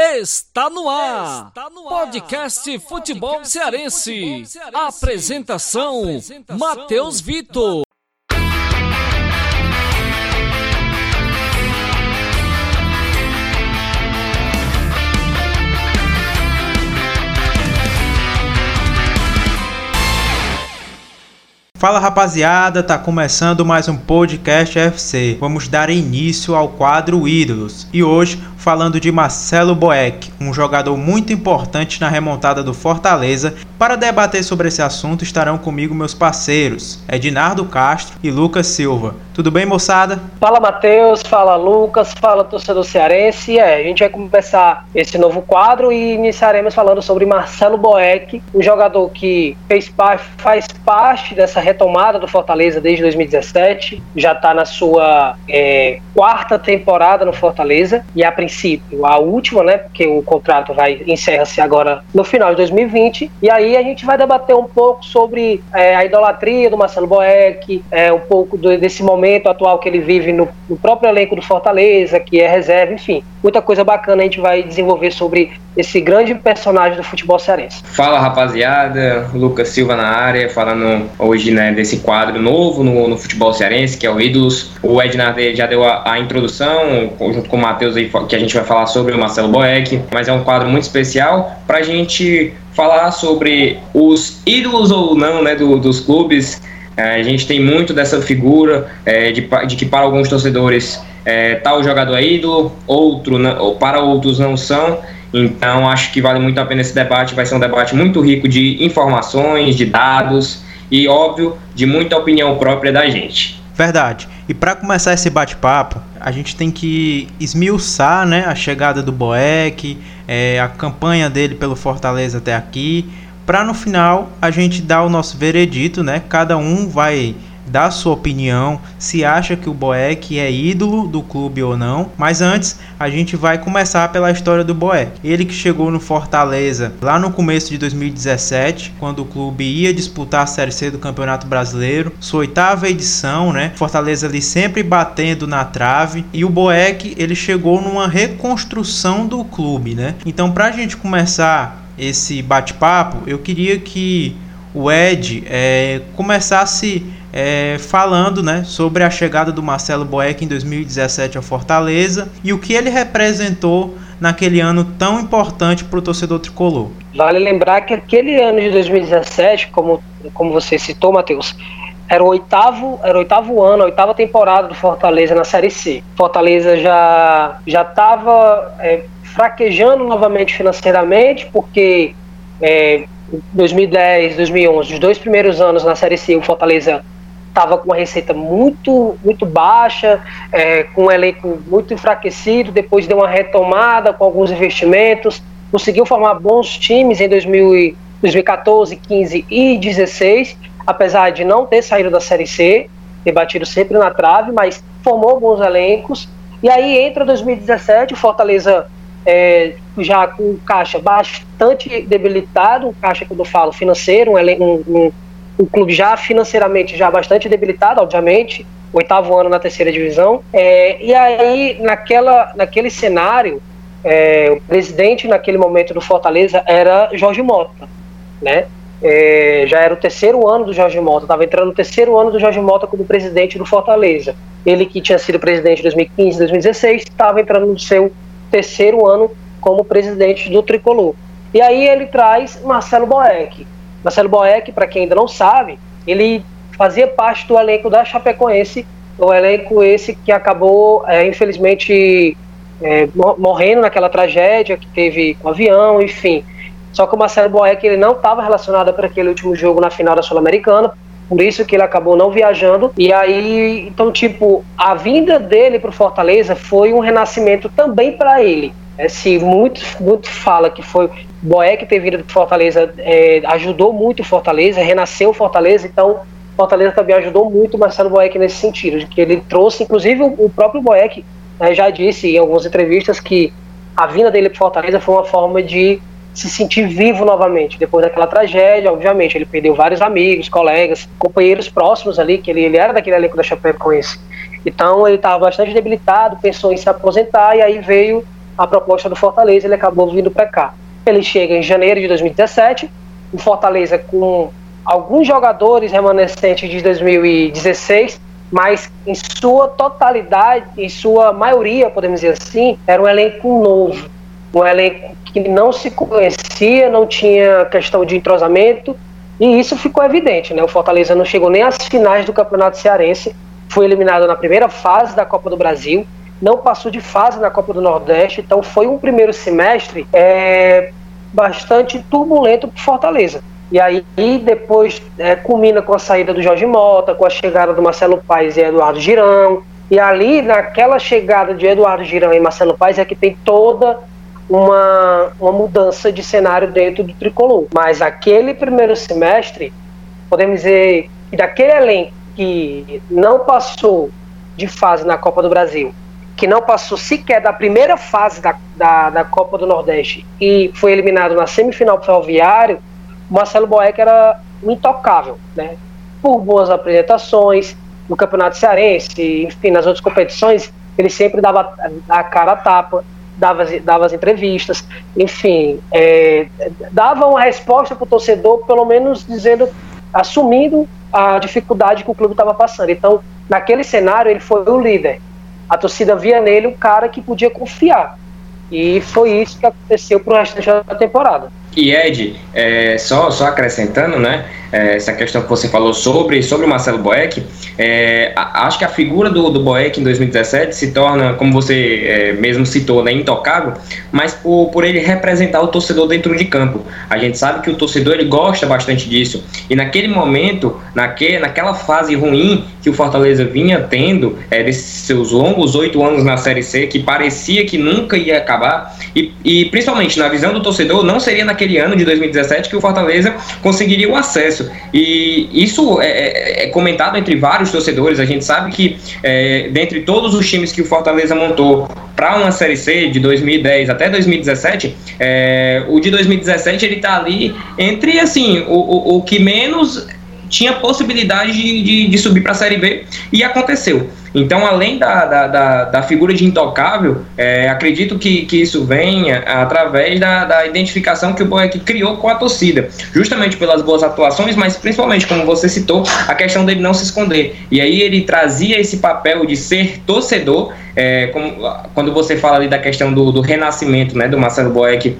Está no ar. Está no ar. Podcast, Futebol, Cearense. Apresentação: Matheus Vitor. Fala rapaziada, tá começando mais um podcast FC. Vamos dar início ao quadro Ídolos e hoje falando de Marcelo Boeck, um jogador muito importante na remontada do Fortaleza. Para debater sobre esse assunto estarão comigo meus parceiros, Ednardo Castro e Lucas Silva. Tudo bem, moçada? Fala, Matheus, fala, Lucas, fala, torcedor cearense. É, a gente vai começar esse novo quadro e iniciaremos falando sobre Marcelo Boeck, um jogador que fez parte, faz parte dessa retomada do Fortaleza desde 2017, já está na sua é, quarta temporada no Fortaleza e a princípio a última, né? Porque o contrato vai encerra-se agora no final de 2020. E aí a gente vai debater um pouco sobre é, a idolatria do Marcelo Boeck, é, um pouco do, desse momento atual que ele vive no, no próprio elenco do Fortaleza, que é reserva, enfim, muita coisa bacana a gente vai desenvolver sobre esse grande personagem do futebol cearense. Fala rapaziada, Lucas Silva na área, falando hoje né, desse quadro novo no, no futebol cearense, que é o Ídolos. O Ednar já deu a, a introdução, junto com o Matheus aí, que a gente vai falar sobre o Marcelo Boeck, mas é um quadro muito especial para a gente falar sobre os ídolos ou não né, do, dos clubes. É, a gente tem muito dessa figura é, de, de que para alguns torcedores é, tal jogador é ídolo, outro ou para outros não são. Então acho que vale muito a pena esse debate. Vai ser um debate muito rico de informações, de dados e, óbvio, de muita opinião própria da gente. Verdade. E para começar esse bate-papo, a gente tem que esmiuçar né, a chegada do Boeck, é, a campanha dele pelo Fortaleza até aqui, para no final a gente dar o nosso veredito, né? Cada um vai dar sua opinião, se acha que o Boeck é ídolo do clube ou não. Mas antes, a gente vai começar pela história do Boeck. Ele que chegou no Fortaleza lá no começo de 2017, quando o clube ia disputar a Série C do Campeonato Brasileiro, sua oitava edição, né? Fortaleza ali sempre batendo na trave e o Boeck, ele chegou numa reconstrução do clube, né? Então, pra gente começar esse bate-papo, eu queria que o Ed é, começasse é, falando né, sobre a chegada do Marcelo Boeck em 2017 ao Fortaleza e o que ele representou naquele ano tão importante para o torcedor tricolor. Vale lembrar que aquele ano de 2017, como, como você citou, Matheus, era o oitavo, era o oitavo ano, a oitava temporada do Fortaleza na Série C. Fortaleza já já estava é, fraquejando novamente financeiramente, porque é, 2010, 2011, os dois primeiros anos na Série C, o Fortaleza estava com uma receita muito muito baixa, é, com um elenco muito enfraquecido, depois deu uma retomada com alguns investimentos, conseguiu formar bons times em 2000, 2014, 15 e 16, apesar de não ter saído da Série C, ter batido sempre na trave, mas formou bons elencos. E aí entra 2017, o Fortaleza é, já com caixa bastante debilitado, um caixa que eu falo financeiro, um, um, um clube já financeiramente já bastante debilitado, obviamente, oitavo ano na terceira divisão. É, e aí, naquela, naquele cenário, é, o presidente naquele momento do Fortaleza era Jorge Mota, né? É, já era o terceiro ano do Jorge Mota, estava entrando no terceiro ano do Jorge Mota como presidente do Fortaleza. Ele que tinha sido presidente em 2015, 2016, estava entrando no seu terceiro ano como presidente do Tricolor. E aí ele traz Marcelo Boeck, Marcelo Boeck, para quem ainda não sabe, ele fazia parte do elenco da Chapecoense, o elenco esse que acabou, é, infelizmente, é, morrendo naquela tragédia que teve com o avião, enfim. Só que o Marcelo Boeck ele não estava relacionado para aquele último jogo na final da Sul-Americana, por isso que ele acabou não viajando. E aí, então, tipo, a vinda dele para o Fortaleza foi um renascimento também para ele. É, se muito, muito fala que foi Boeck ter vindo do Fortaleza, é, ajudou muito o Fortaleza, renasceu o Fortaleza, então Fortaleza também ajudou muito o Marcelo Boeck nesse sentido, de que ele trouxe, inclusive o, próprio Boeck né, já disse em algumas entrevistas que a vinda dele para Fortaleza foi uma forma de se sentir vivo novamente, depois daquela tragédia, obviamente, ele perdeu vários amigos, colegas, companheiros próximos ali, que ele, ele era daquele elenco da Chapecoense. Então ele estava bastante debilitado, pensou em se aposentar e aí veio a proposta do Fortaleza, ele acabou vindo para cá. Ele chega em janeiro de 2017, o Fortaleza com alguns jogadores remanescentes de 2016, mas em sua totalidade, em sua maioria, podemos dizer assim, era um elenco novo, um elenco que não se conhecia, não tinha questão de entrosamento, e isso ficou evidente, né? O Fortaleza não chegou nem às finais do Campeonato Cearense, foi eliminado na primeira fase da Copa do Brasil, não passou de fase na Copa do Nordeste, então foi um primeiro semestre é, bastante turbulento para Fortaleza. E aí depois é, culmina com a saída do Jorge Mota, com a chegada do Marcelo Paes e Eduardo Girão. E ali, naquela chegada de Eduardo Girão e Marcelo Paes, é que tem toda uma, uma mudança de cenário dentro do tricolor. Mas aquele primeiro semestre, podemos dizer que daquele elenco que não passou de fase na Copa do Brasil, que não passou sequer da primeira fase da, da, da Copa do Nordeste e foi eliminado na semifinal pro Ferroviário, Marcelo Boeck era intocável, né? Por boas apresentações, no Campeonato Cearense, enfim, nas outras competições, ele sempre dava a cara a tapa, dava, dava as entrevistas, enfim, é, dava uma resposta para o torcedor, pelo menos dizendo, assumindo a dificuldade que o clube estava passando. Então, naquele cenário, ele foi o líder. A torcida via nele o cara que podia confiar. E foi isso que aconteceu para o restante da temporada. E Ed, é, só, só acrescentando, né, é, essa questão que você falou sobre, sobre o Marcelo Boeck, é, acho que a figura do, do Boeck em 2017 se torna, como você é, mesmo citou, né, intocável, mas por, por ele representar o torcedor dentro de campo. A gente sabe que o torcedor ele gosta bastante disso. E naquele momento, naque, naquela fase ruim que o Fortaleza vinha tendo, é, desses seus longos oito anos na Série C, que parecia que nunca ia acabar, e, e principalmente na visão do torcedor, não seria naquele ano de 2017 que o Fortaleza conseguiria o acesso. E isso é, é, é comentado entre vários torcedores. A gente sabe que, é, dentre todos os times que o Fortaleza montou para uma Série C de 2010 até 2017, é, o de 2017 ele está ali entre assim o, o, o que menos tinha possibilidade de, de, de subir para a Série B e aconteceu. Então, além da, da, da, da figura de intocável, é, acredito que, que isso venha através da, da identificação que o Boeck criou com a torcida, justamente pelas boas atuações, mas principalmente, como você citou, a questão dele não se esconder. E aí ele trazia esse papel de ser torcedor, é, como, quando você fala ali da questão do, do renascimento né, do Marcelo Boeck,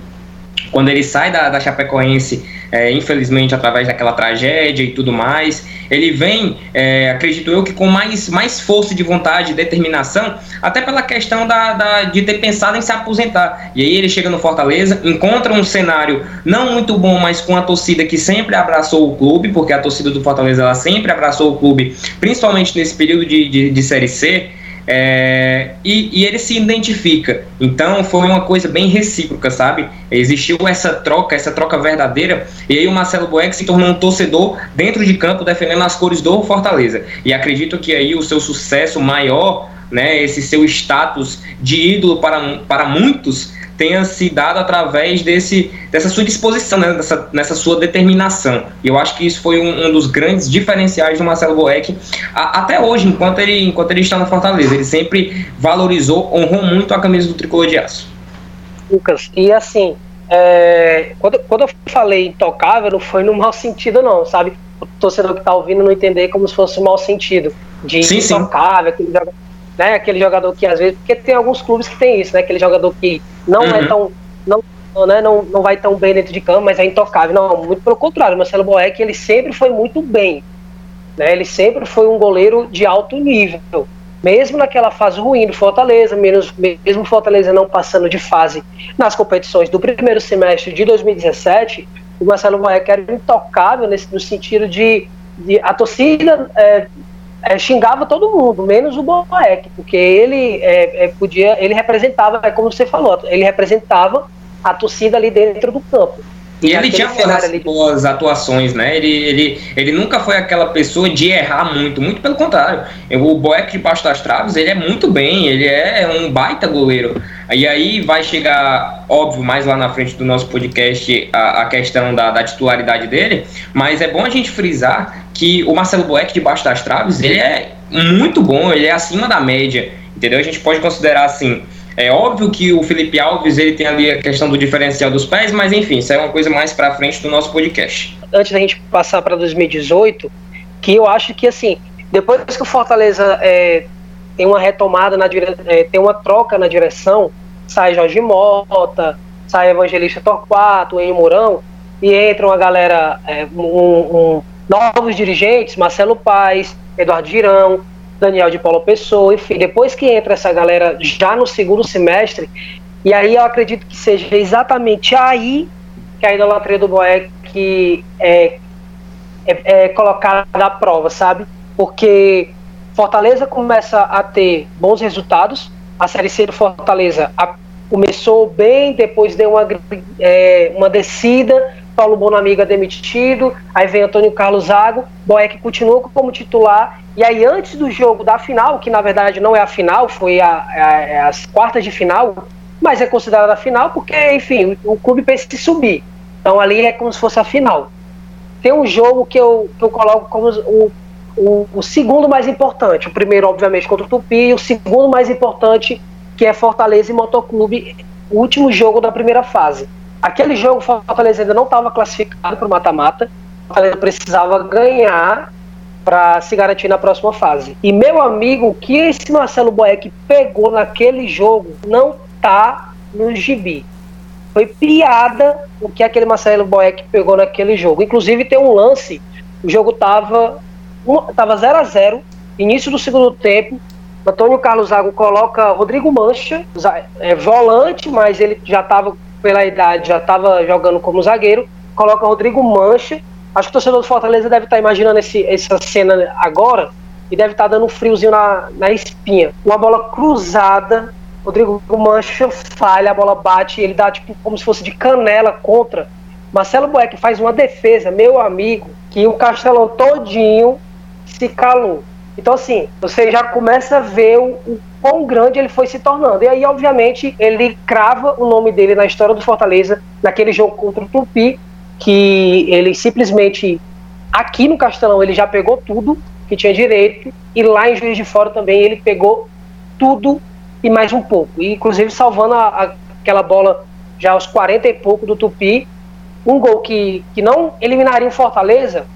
quando ele sai da, da Chapecoense é, infelizmente através daquela tragédia e tudo mais. Ele vem, é, acredito eu, que com mais, mais força de vontade e determinação, até pela questão da, da, de ter pensado em se aposentar. E aí ele chega no Fortaleza, encontra um cenário não muito bom, mas com a torcida que sempre abraçou o clube, porque a torcida do Fortaleza ela sempre abraçou o clube, principalmente nesse período de, de, de Série C. É, e, e, ele se identifica. Então foi uma coisa bem recíproca, sabe? Existiu essa troca, essa troca verdadeira, e aí o Marcelo Boeck se tornou um torcedor dentro de campo defendendo as cores do Fortaleza. E acredito que aí o seu sucesso maior, né, esse seu status de ídolo para, para muitos, tenha se dado através desse, dessa sua disposição, né, dessa, nessa sua determinação. E eu acho que isso foi um, um dos grandes diferenciais do Marcelo Boeck a, até hoje, enquanto ele, enquanto ele está no Fortaleza. Ele sempre valorizou, honrou muito a camisa do tricolor de aço. Lucas, e assim, é, quando, quando eu falei intocável, não foi no mau sentido, não, sabe? O torcedor que está ouvindo não entender como se fosse um mau sentido. De sim, intocável, sim. aquele jogador né? Aquele jogador que às vezes, porque tem alguns clubes que tem isso, né? Aquele jogador que não é uhum. é tão não, né, não, não vai tão bem dentro de campo, mas é intocável. Não, muito pelo contrário, o Marcelo Boeck, ele sempre foi muito bem. Né? Ele sempre foi um goleiro de alto nível. Mesmo naquela fase ruim do Fortaleza, mesmo, mesmo Fortaleza não passando de fase nas competições do primeiro semestre de 2017, o Marcelo Boeck era intocável nesse, no sentido de, de a torcida é, é, xingava todo mundo, menos o Boeck, porque ele é, é, podia, ele representava, é como você falou, ele representava a torcida ali dentro do campo. E ele tinha ali... boas atuações, né? Ele, ele, ele nunca foi aquela pessoa de errar muito, muito pelo contrário. O Boeck debaixo das traves, ele é muito bem, ele é um baita goleiro. E aí vai chegar, óbvio, mais lá na frente do nosso podcast a, a questão da, da titularidade dele, mas é bom a gente frisar que o Marcelo Boeck debaixo das traves, ele é muito bom, ele é acima da média, entendeu? A gente pode considerar assim, É óbvio que o Felipe Alves ele tem ali a questão do diferencial dos pés, mas enfim, isso é uma coisa mais para frente do nosso podcast. Antes da gente passar para 2018, que eu acho que assim, depois que o Fortaleza é, tem uma retomada na é, tem uma troca na direção, sai Jorge Mota, sai Evangelista Torquato, Enio Mourão, e entra uma galera, é, um, um, novos dirigentes, Marcelo Paes, Eduardo Girão, Daniel de Paulo Pessoa, enfim, depois que entra essa galera já no segundo semestre, e aí eu acredito que seja exatamente aí que a idolatria do Boeck é, é, é colocada à prova, sabe? Porque Fortaleza começa a ter bons resultados, a Série C do Fortaleza a, começou bem, depois deu uma, é, uma descida, Paulo Bonamiga demitido, aí vem Antônio Carlos Zago, Boeck continua como titular, e aí antes do jogo da final, que na verdade não é a final, foi a, a, as quartas de final, mas é considerada a final porque, enfim, o, o clube pensa em subir. Então ali é como se fosse a final. Tem um jogo que eu, que eu coloco como o, o, o segundo mais importante. O primeiro, obviamente, contra o Tupi, e o segundo mais importante, que é Fortaleza e Motoclube, o último jogo da primeira fase. Aquele jogo, o Fortaleza ainda não estava classificado para o mata-mata. O Fortaleza precisava ganhar para se garantir na próxima fase. E meu amigo, o que esse Marcelo Boeck pegou naquele jogo não tá no gibi. Foi piada o que aquele Marcelo Boeck pegou naquele jogo. Inclusive tem um lance, o jogo tava tava 0 a 0, início do segundo tempo. Antônio Carlos Zago coloca Rodrigo Mancha, é, volante, mas ele já estava pela idade, já estava jogando como zagueiro, coloca Rodrigo Mancha. Acho que o torcedor do Fortaleza deve estar tá imaginando esse, essa cena agora e deve estar tá dando um friozinho na, na espinha. Uma bola cruzada, Rodrigo Mancha falha, a bola bate, ele dá tipo como se fosse de canela contra. Marcelo Boeck faz uma defesa, meu amigo, que o Castelão todinho se calou. Então, assim, você já começa a ver o, o quão grande ele foi se tornando. E aí, obviamente, ele crava o nome dele na história do Fortaleza, naquele jogo contra o Tupi, que ele simplesmente, aqui no Castelão, ele já pegou tudo que tinha direito, e lá em Juiz de Fora também ele pegou tudo e mais um pouco. E, inclusive, salvando a, a, aquela bola já aos 40 e pouco do Tupi, um gol que, que não eliminaria o Fortaleza,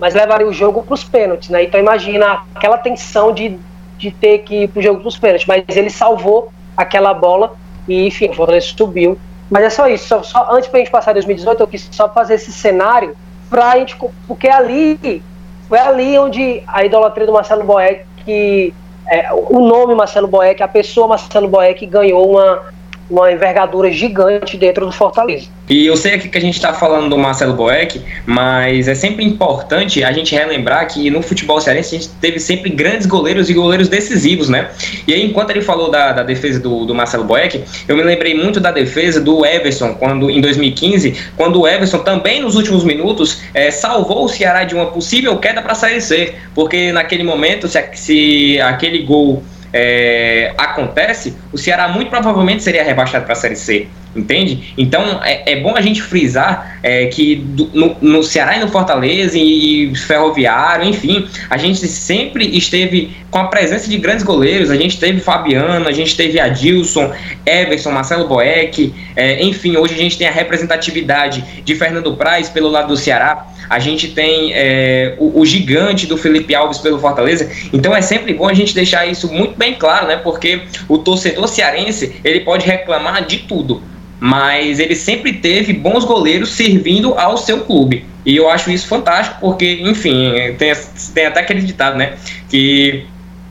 mas levaria o jogo para os pênaltis, né? Então imagina aquela tensão de de ter que ir pro jogo dos pênaltis, mas ele salvou aquela bola e, enfim, o Fortaleza subiu. Mas é só isso, só, só antes pra gente passar 2018, eu quis só fazer esse cenário pra gente, porque ali, foi ali onde a idolatria do Marcelo Boeck, que é, o nome Marcelo Boeck, a pessoa Marcelo Boeck ganhou uma, uma envergadura gigante dentro do Fortaleza. E eu sei aqui que a gente está falando do Marcelo Boeck, mas é sempre importante a gente relembrar que no futebol cearense a gente teve sempre grandes goleiros e goleiros decisivos, né? E aí, enquanto ele falou da, da defesa do, do Marcelo Boeck, eu me lembrei muito da defesa do Everson, quando em 2015, quando o Everson também nos últimos minutos é, salvou o Ceará de uma possível queda para a Série C, porque naquele momento, se, se aquele gol é, acontece, o Ceará muito provavelmente seria rebaixado para a Série C, entende? Então é, é bom a gente frisar é, que do, no, no, Ceará e no Fortaleza e, e, Ferroviário, enfim, a gente sempre esteve com a presença de grandes goleiros. A gente teve Fabiano, a gente teve Adilson, Everson, Marcelo Boeck, é, enfim, hoje a gente tem a representatividade de Fernando Praz pelo lado do Ceará a gente tem é, o, o, gigante do Felipe Alves pelo Fortaleza. Então é sempre bom a gente deixar isso muito bem claro, né? Porque o torcedor cearense ele pode reclamar de tudo, mas ele sempre teve bons goleiros servindo ao seu clube. E eu acho isso fantástico, porque, enfim, tem, tem até acreditado, né? Que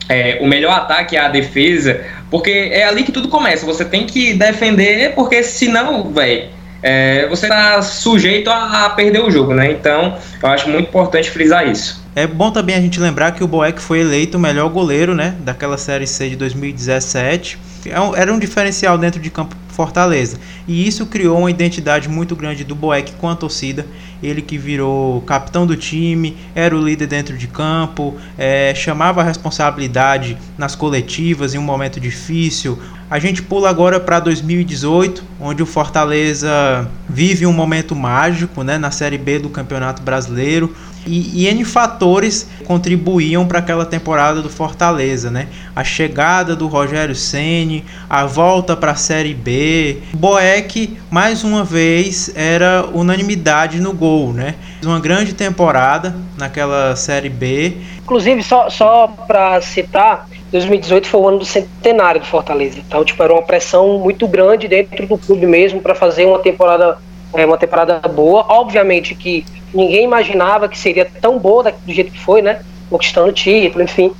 é, o melhor ataque é a defesa, porque é ali que tudo começa. Você tem que defender, porque senão, velho é, você está sujeito a, a, perder o jogo, né? Então, eu acho muito importante frisar isso. É bom também a gente lembrar que o Boeck foi eleito o melhor goleiro, né, daquela Série C de 2017. É era um diferencial dentro de campo Fortaleza. E isso criou uma identidade muito grande do Boeck com a torcida. Ele que virou capitão do time, era o líder dentro de campo, é, chamava a responsabilidade nas coletivas em um momento difícil. A gente pula agora para 2018, onde o Fortaleza vive um momento mágico né, na Série B do Campeonato Brasileiro E, e N fatores contribuíam para aquela temporada do Fortaleza, né? A chegada do Rogério Ceni, a volta para a Série B. Boeck, mais uma vez, era unanimidade no gol, né? Uma grande temporada naquela Série B. Inclusive, só, só para citar, 2018 foi o ano do centenário do Fortaleza. Então, tipo, era uma pressão muito grande dentro do clube mesmo para fazer uma temporada, é, uma temporada boa. Obviamente que ninguém imaginava que seria tão boa do jeito que foi, né? Conquistando título, enfim.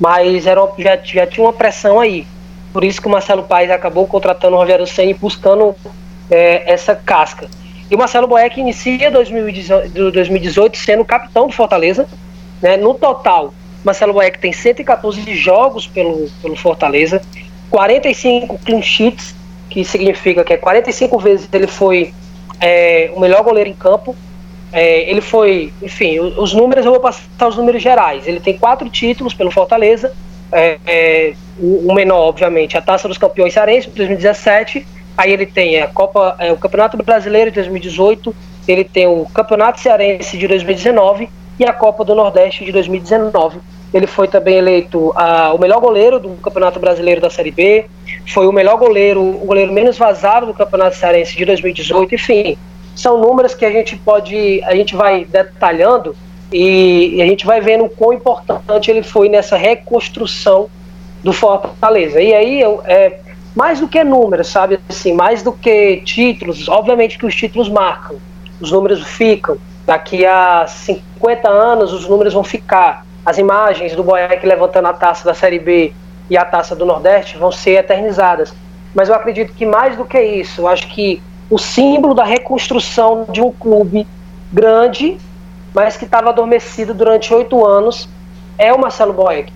Mas era, já, já tinha uma pressão aí. Por isso que o Marcelo Paes acabou contratando o Rogério Senna e buscando é, essa casca. E o Marcelo Boeck inicia 2018, 2018 sendo capitão do Fortaleza. Né? No total, Marcelo Boeck tem 114 jogos pelo, pelo Fortaleza, 45 clean sheets, que significa que é 45 vezes ele foi é, o melhor goleiro em campo, é, ele foi, enfim, os números eu vou passar os números gerais. Ele tem quatro títulos pelo Fortaleza, é, é, o menor, obviamente, a Taça dos Campeões Cearense de 2017. Aí ele tem a Copa, é, o Campeonato Brasileiro de 2018, ele tem o Campeonato Cearense de 2019 e a Copa do Nordeste de 2019. Ele foi também eleito o melhor goleiro do Campeonato Brasileiro da Série B, foi o melhor goleiro, o goleiro menos vazado do Campeonato Cearense de 2018, enfim são números que a gente pode, a gente vai detalhando e, e a gente vai vendo o quão importante ele foi nessa reconstrução do Fortaleza. E aí é mais do que números, sabe? Assim, mais do que títulos, obviamente que os títulos marcam, os números ficam. Daqui a 50 anos os números vão ficar. As imagens do Boyac levantando a taça da Série B e a taça do Nordeste vão ser eternizadas. Mas eu acredito que mais do que isso, eu acho que o símbolo da reconstrução de um clube grande, mas que estava adormecido durante oito anos, é o Marcelo Boeck.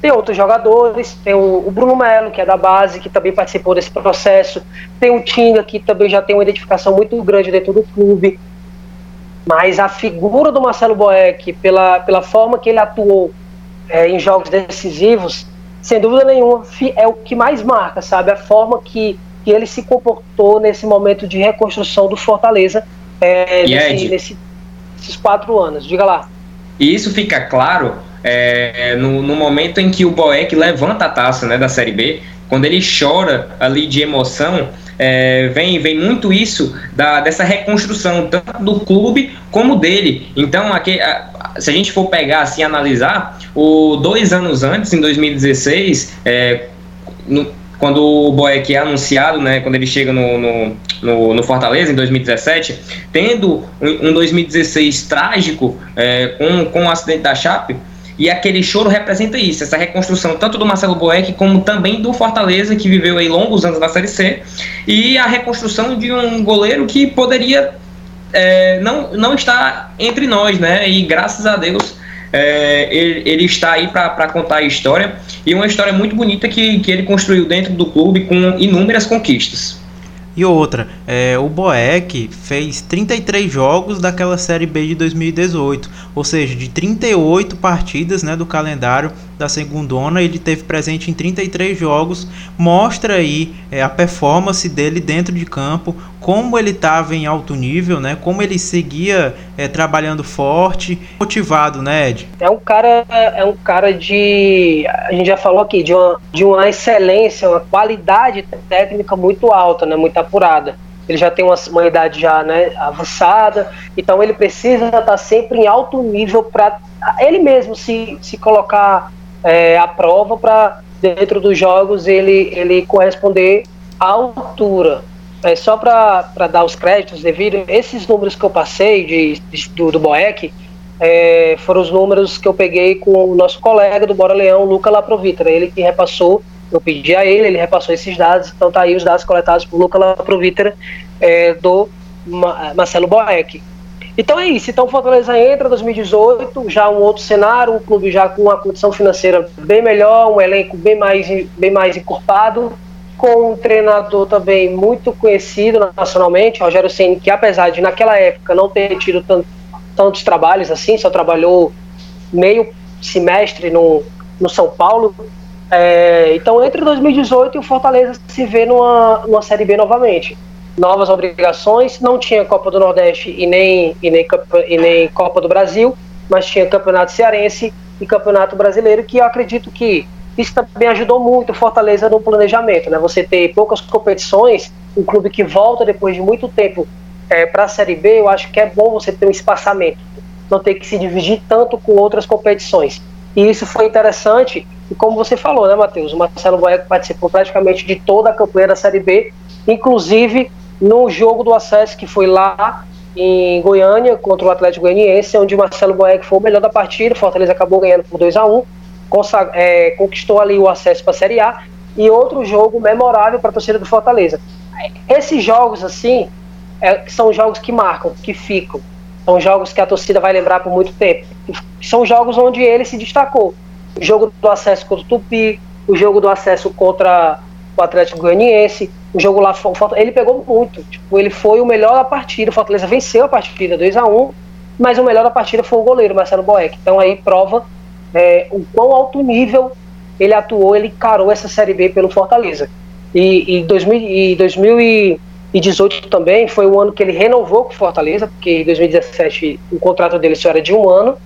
Tem outros jogadores, tem o, Bruno Melo, que é da base, que também participou desse processo, tem o Tinga, que também já tem uma identificação muito grande dentro do clube. Mas a figura do Marcelo Boeck, pela, pela forma que ele atuou é, em jogos decisivos, sem dúvida nenhuma, é o que mais marca, sabe? A forma que que ele se comportou nesse momento de reconstrução do Fortaleza é, nesse, nesse, nesses quatro anos. Diga lá. E isso fica claro é, no, no, momento em que o Boeck levanta a taça né, da Série B, quando ele chora ali de emoção, é, vem, vem muito isso da, dessa reconstrução, tanto do clube como dele. Então, aqui, a, se a gente for pegar assim analisar, o dois anos antes, em 2016, é, no, quando o Boeck é anunciado, né, quando ele chega no, no, no, no Fortaleza em 2017, tendo um, um 2016 trágico é, com, com o acidente da Chape, e aquele choro representa isso, essa reconstrução tanto do Marcelo Boeck como também do Fortaleza, que viveu aí longos anos na Série C, e a reconstrução de um goleiro que poderia é, não, não estar entre nós, né? E graças a Deus é, ele, ele, está aí para contar a história e uma história muito bonita que, que ele construiu dentro do clube com inúmeras conquistas. E outra, é, o Boeck fez 33 jogos daquela Série B de 2018, ou seja, de 38 partidas né, do calendário da segundona, ele teve presente em 33 jogos, mostra aí é, a performance dele dentro de campo, como ele estava em alto nível, né? Como ele seguia é, trabalhando forte, motivado, né, Ed? É um cara, é um cara de, a gente já falou aqui, de uma, de uma excelência, uma qualidade técnica muito alta, né? Muito apurada. Ele já tem uma, uma idade já, né, avançada, então ele precisa estar sempre em alto nível para ele mesmo se, se colocar é, à prova para dentro dos jogos ele, ele corresponder à altura é, só para dar os créditos devido, esses números que eu passei de, de do, do Boeck é, foram os números que eu peguei com o nosso colega do Bora Leão, Luca Laprovitra, ele que repassou, eu pedi a ele, ele repassou esses dados, então tá aí os dados coletados por Luca Laprovitra é, do Marcelo Boeck. Então é isso, então Fortaleza entra 2018, já um outro cenário, um clube já com uma condição financeira bem melhor, um elenco bem mais, bem mais encorpado, com um treinador também muito conhecido nacionalmente, Rogério Ceni, que apesar de naquela época não ter tido tanto, tantos trabalhos assim, só trabalhou meio semestre no, no São Paulo. É, então, entre 2018 e o Fortaleza se vê numa, numa Série B novamente. novas obrigações, não tinha Copa do Nordeste e nem, e nem, e nem Copa do Brasil, mas tinha Campeonato Cearense e Campeonato Brasileiro, que eu acredito que isso também ajudou muito Fortaleza no planejamento, né? Você ter poucas competições, um clube que volta depois de muito tempo é, para a Série B, eu acho que é bom você ter um espaçamento, não ter que se dividir tanto com outras competições. E isso foi interessante, e como você falou, né, Matheus? O Marcelo Boeco participou praticamente de toda a campanha da Série B, inclusive no jogo do acesso que foi lá em Goiânia contra o Atlético Goianiense, onde o Marcelo Boeck foi o melhor da partida, o Fortaleza acabou ganhando por 2 a 1 é, conquistou ali o acesso para a Série A, e outro jogo memorável para a torcida do Fortaleza. Esses jogos, assim, é, são jogos que marcam, que ficam. São jogos que a torcida vai lembrar por muito tempo. São jogos onde ele se destacou. O jogo do acesso contra o Tupi, o jogo do acesso contra o Atlético Goianiense, o jogo lá, ele pegou muito. Tipo, ele foi o melhor da partida. O Fortaleza venceu a partida 2 a 1 mas o melhor da partida foi o goleiro, Marcelo Boeck. Então aí prova é, o quão alto nível ele atuou, ele encarou essa Série B pelo Fortaleza. E, e, 2000, e 2018 também foi o ano que ele renovou com o Fortaleza, porque em 2017 o contrato dele só era de um ano.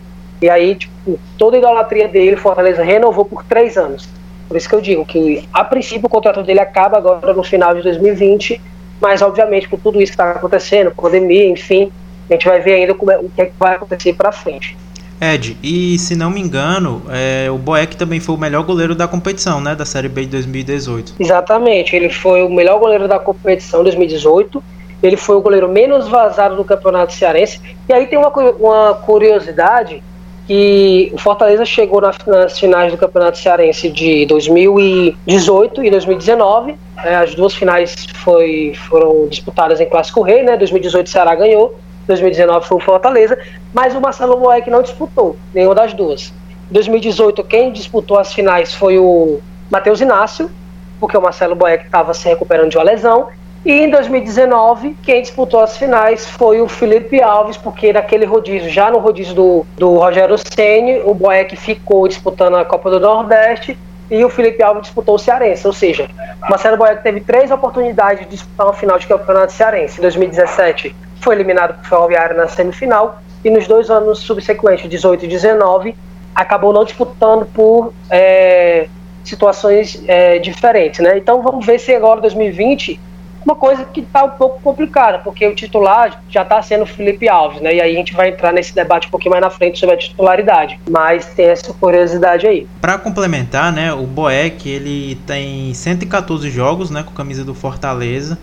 E aí, tipo, toda a idolatria dele, Fortaleza renovou por três anos. Por isso que eu digo que, a princípio, o contrato dele acaba agora no final de 2020, mas, obviamente, com tudo isso que está acontecendo, pandemia, enfim, a gente vai ver ainda como é, o que, é que vai acontecer para frente. Ed, e se não me engano, é, o Boeck também foi o melhor goleiro da competição, né? Da Série B de 2018. Exatamente, ele foi o melhor goleiro da competição 2018. Ele foi o goleiro menos vazado do Campeonato Cearense. E aí tem uma, uma curiosidade que o Fortaleza chegou nas finais do Campeonato Cearense de 2018 e 2019. É, as duas finais foi, foram disputadas em Clássico Rei, né? 2018 o Ceará ganhou, 2019 foi o Fortaleza, mas o Marcelo Boeck não disputou nenhuma das duas. Em 2018 quem disputou as finais foi o Matheus Inácio, porque o Marcelo Boeck estava se recuperando de uma lesão, e em 2019, quem disputou as finais foi o Felipe Alves, porque naquele rodízio, já no rodízio do, do Rogério Ceni, o Boeck ficou disputando a Copa do Nordeste e o Felipe Alves disputou o Cearense. Ou seja, o Marcelo Boeck teve três oportunidades de disputar uma final de campeonato cearense. Em 2017, foi eliminado por Ferroviário na semifinal, e nos dois anos subsequentes, 18 e 19, acabou não disputando por é, situações é, diferentes. Né? Então vamos ver se agora 2020 uma coisa que está um pouco complicada, porque o titular já está sendo Felipe Alves, né? E aí a gente vai entrar nesse debate um pouquinho mais na frente sobre a titularidade. Mas tem essa curiosidade aí. Para complementar, né, o Boeck, ele tem 114 jogos, né, com a camisa do Fortaleza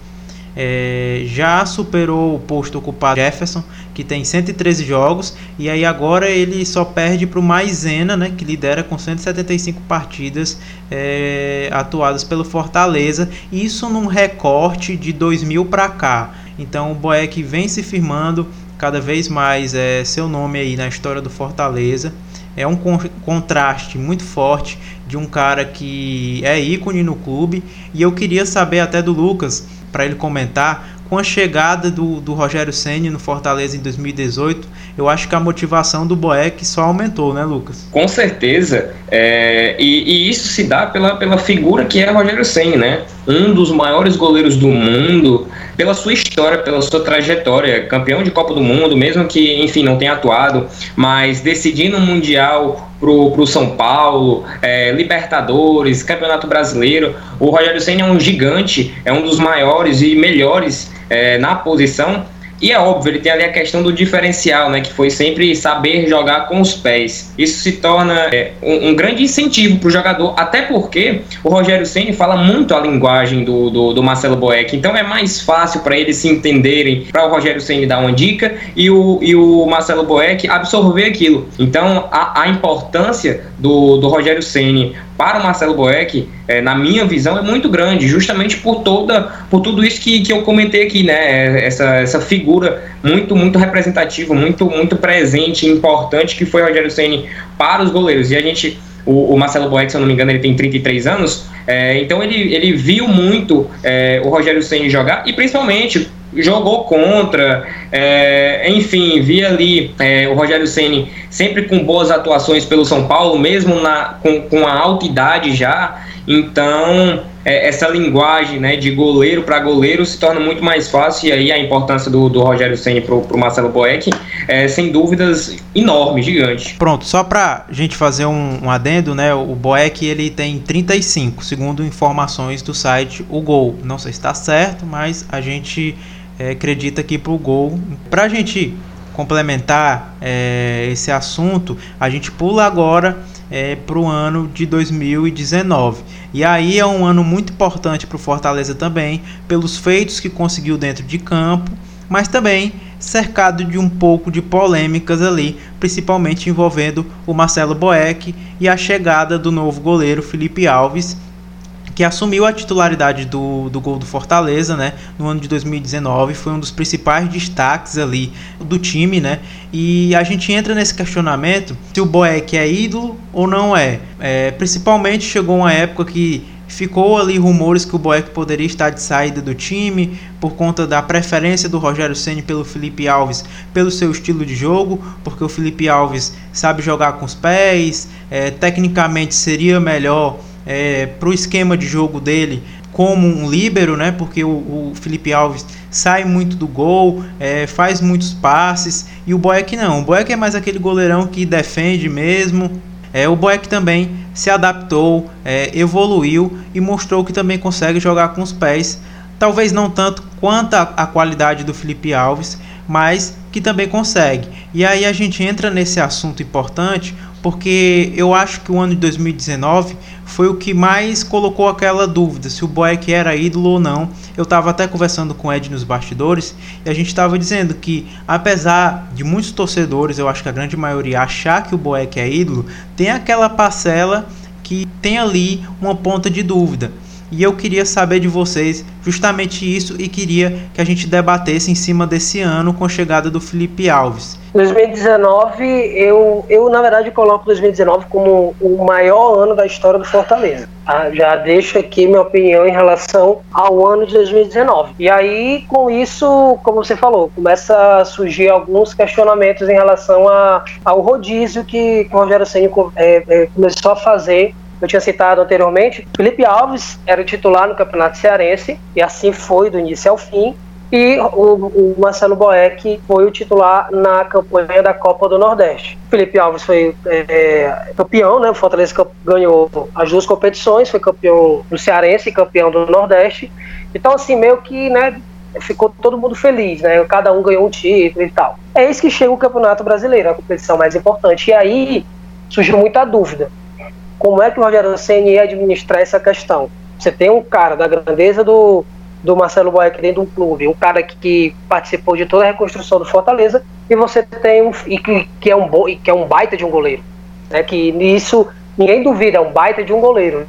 é, já superou o posto ocupado Jefferson, que tem 113 jogos, e aí agora ele só perde para o Maisena, né, que lidera com 175 partidas é, atuadas pelo Fortaleza, isso num recorte de 2000 para cá. Então o Boeck vem se firmando cada vez mais é, seu nome aí na história do Fortaleza. É um contraste muito forte de um cara que é ícone no clube. E eu queria saber até do Lucas para ele comentar. Com a chegada do, do Rogério Senni no Fortaleza em 2018, eu acho que a motivação do Boeck só aumentou, né, Lucas? Com certeza. É, e, e, isso se dá pela, pela figura que é Rogério Senni, né? Um dos maiores goleiros do mundo, pela sua história, pela sua trajetória, campeão de Copa do Mundo, mesmo que, enfim, não tenha atuado, mas decidindo um Mundial pro, pro São Paulo, é, Libertadores, Campeonato Brasileiro. O Rogério Senna é um gigante, é um dos maiores e melhores é, na posição. E é óbvio, ele tem ali a questão do diferencial, né? Que foi sempre saber jogar com os pés. Isso se torna é, um, um, grande incentivo para o jogador, até porque o Rogério Ceni fala muito a linguagem do, do, do Marcelo Boeck. Então é mais fácil para eles se entenderem, para o Rogério Ceni dar uma dica e o, e o Marcelo Boeck absorver aquilo. Então a, a importância do, do Rogério Ceni para o Marcelo Boeck, é, na minha visão, é muito grande, justamente por toda, por tudo isso que, que eu comentei aqui, né? Essa, essa figura muito, muito representativa, muito, muito presente, importante que foi Rogério Ceni para os goleiros. E a gente, o, o Marcelo Boeck, se eu não me engano, ele tem 33 anos, é, então ele, ele viu muito é, o Rogério Ceni jogar e principalmente jogou contra, é, enfim, via ali é, o Rogério Ceni sempre com boas atuações pelo São Paulo, mesmo na, com, com a alta idade já. Então, é, essa linguagem né, de goleiro para goleiro se torna muito mais fácil, e aí a importância do, do Rogério Senni para o Marcelo Boeck é, sem dúvidas, enorme, gigante. Pronto, só para a gente fazer um, um, adendo, né, o Boeck ele tem 35, segundo informações do site O Gol. Não sei se está certo, mas a gente é, acredita aqui para o Gol. Para a gente complementar é, esse assunto, a gente pula agora é, para o ano de 2019. E aí é um ano muito importante para o Fortaleza também, pelos feitos que conseguiu dentro de campo, mas também cercado de um pouco de polêmicas ali, principalmente envolvendo o Marcelo Boeck e a chegada do novo goleiro Felipe Alves, que assumiu a titularidade do, do gol do Fortaleza, né, no ano de 2019, foi um dos principais destaques ali do time, né, e a gente entra nesse questionamento se o Boeck é ídolo ou não é. é principalmente chegou uma época que ficou ali rumores que o Boeck poderia estar de saída do time por conta da preferência do Rogério Ceni pelo Felipe Alves, pelo seu estilo de jogo, porque o Felipe Alves sabe jogar com os pés, é, tecnicamente seria melhor é, para o esquema de jogo dele como um líbero, né? Porque o, o Felipe Alves sai muito do gol, é, faz muitos passes e o Boeck não. O Boeck é mais aquele goleirão que defende mesmo. É, o Boeck também se adaptou, é, evoluiu e mostrou que também consegue jogar com os pés. Talvez não tanto quanto a, a qualidade do Felipe Alves, mas que também consegue. E aí a gente entra nesse assunto importante porque eu acho que o ano de 2019 foi o que mais colocou aquela dúvida se o Boeck era ídolo ou não. Eu estava até conversando com o Ed nos bastidores e a gente estava dizendo que, apesar de muitos torcedores, eu acho que a grande maioria achar que o Boeck é ídolo, tem aquela parcela que tem ali uma ponta de dúvida. E eu queria saber de vocês justamente isso e queria que a gente debatesse em cima desse ano com a chegada do Felipe Alves. 2019, eu, eu na verdade coloco 2019 como o maior ano da história do Fortaleza. Ah, já deixo aqui minha opinião em relação ao ano de 2019. E aí, com isso, como você falou, começa a surgir alguns questionamentos em relação a, ao rodízio que, que o Rogério Senna é, é, começou a fazer eu tinha citado anteriormente, Felipe Alves era titular no Campeonato Cearense, e assim foi do início ao fim. E o, o Marcelo Boeck foi o titular na campanha da Copa do Nordeste. Felipe Alves foi é, campeão, né? O Fortaleza ganhou as duas competições, foi campeão do Cearense e campeão do Nordeste. Então, assim, meio que, né, ficou todo mundo feliz, né? Cada um ganhou um título e tal. É isso que chega o Campeonato Brasileiro, a competição mais importante. E aí surgiu muita dúvida como é que o Rogério Senna ia administrar essa questão? Você tem um cara da grandeza do, do Marcelo Boeck dentro de um clube, um cara que, que, participou de toda a reconstrução do Fortaleza, e você tem um e que, que é um bo, que é um baita de um goleiro, né? Que nisso ninguém duvida, é um baita de um goleiro.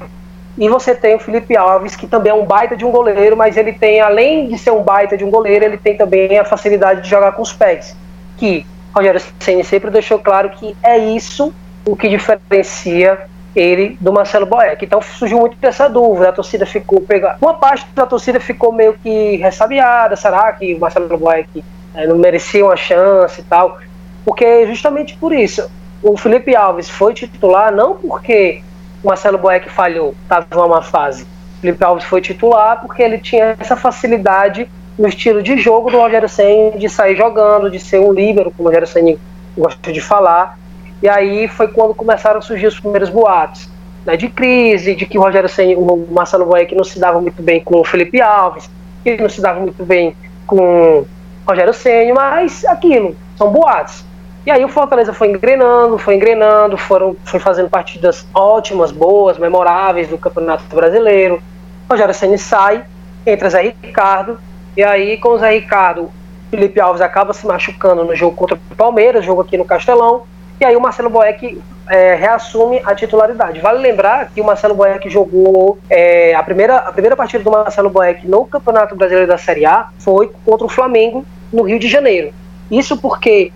E você tem o Felipe Alves, que também é um baita de um goleiro, mas ele tem, além de ser um baita de um goleiro, ele tem também a facilidade de jogar com os pés. Que Rogério Senna sempre deixou claro que é isso o que diferencia ele do Marcelo Boeck. Então surgiu muito dessa dúvida, a torcida ficou pegada. Uma parte da torcida ficou meio que ressabiada, será que o Marcelo Boeck é, não merecia uma chance e tal? Porque justamente por isso, o Felipe Alves foi titular não porque o Marcelo Boeck falhou, estava numa má fase. O Felipe Alves foi titular porque ele tinha essa facilidade no estilo de jogo do Rogério Senna, de sair jogando, de ser um líbero, como o Rogério Senna gosta de falar, e aí foi quando começaram a surgir os primeiros boatos né, de crise, de que o Rogério Senna, o Marcelo Boeck não se dava muito bem com o Felipe Alves, que não se dava muito bem com o Rogério Senna, mas aquilo, são boatos. E aí o Fortaleza foi engrenando, foi engrenando, foram, foi fazendo partidas ótimas, boas, memoráveis do Campeonato Brasileiro. O Rogério Senna sai, entra Zé Ricardo, e aí com o Zé Ricardo, Felipe Alves acaba se machucando no jogo contra o Palmeiras, jogo aqui no Castelão, e aí o Marcelo Boeck é, reassume a titularidade. Vale lembrar que o Marcelo Boeck jogou é, a, primeira, a primeira partida do Marcelo Boeck no Campeonato Brasileiro da Série A foi contra o Flamengo no Rio de Janeiro. Isso porque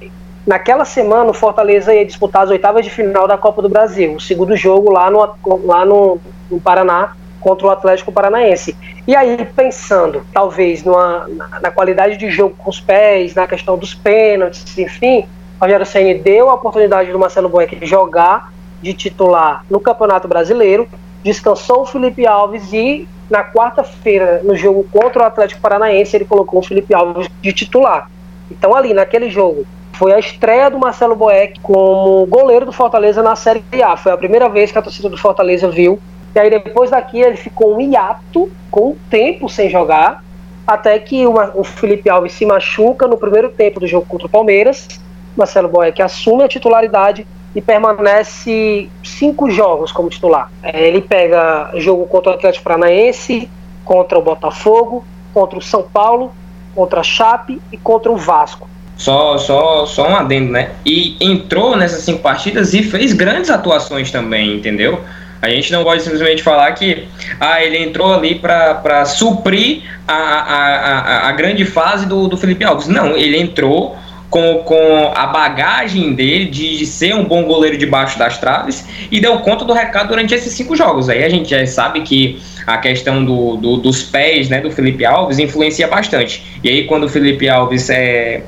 naquela semana o Fortaleza ia disputar as oitavas de final da Copa do Brasil, o segundo jogo lá no, lá no, no Paraná contra o Atlético Paranaense. E aí, pensando, talvez, numa, na qualidade de jogo com os pés, na questão dos pênaltis, enfim, Rogério Ceni deu a oportunidade do Marcelo Boeck jogar de titular no Campeonato Brasileiro descansou o Felipe Alves e na quarta-feira, no jogo contra o Atlético Paranaense, ele colocou o Felipe Alves de titular. Então, ali, naquele jogo, foi a estreia do Marcelo Boeck como goleiro do Fortaleza na Série A. Foi a primeira vez que a torcida do Fortaleza viu. E aí, depois daqui, ele ficou um hiato, com um tempo sem jogar, até que o, o Felipe Alves se machuca no primeiro tempo do jogo contra o Palmeiras. Marcelo Boeck assume a titularidade e permanece cinco jogos como titular. É, ele pega jogo contra o Atlético Paranaense, contra o Botafogo, contra o São Paulo, contra a Chape e contra o Vasco. Só, só, só um adendo, né? E entrou nessas cinco partidas e fez grandes atuações também, entendeu? A gente não pode simplesmente falar que ah, ele entrou ali para suprir a, a, a, a grande fase do, do Felipe Alves. Não, ele entrou com, com a bagagem dele de, ser um bom goleiro debaixo das traves e deu conta do recado durante esses cinco jogos. Aí a gente já sabe que a questão do, do, dos pés né, do Felipe Alves influencia bastante. E aí, quando o Felipe Alves é,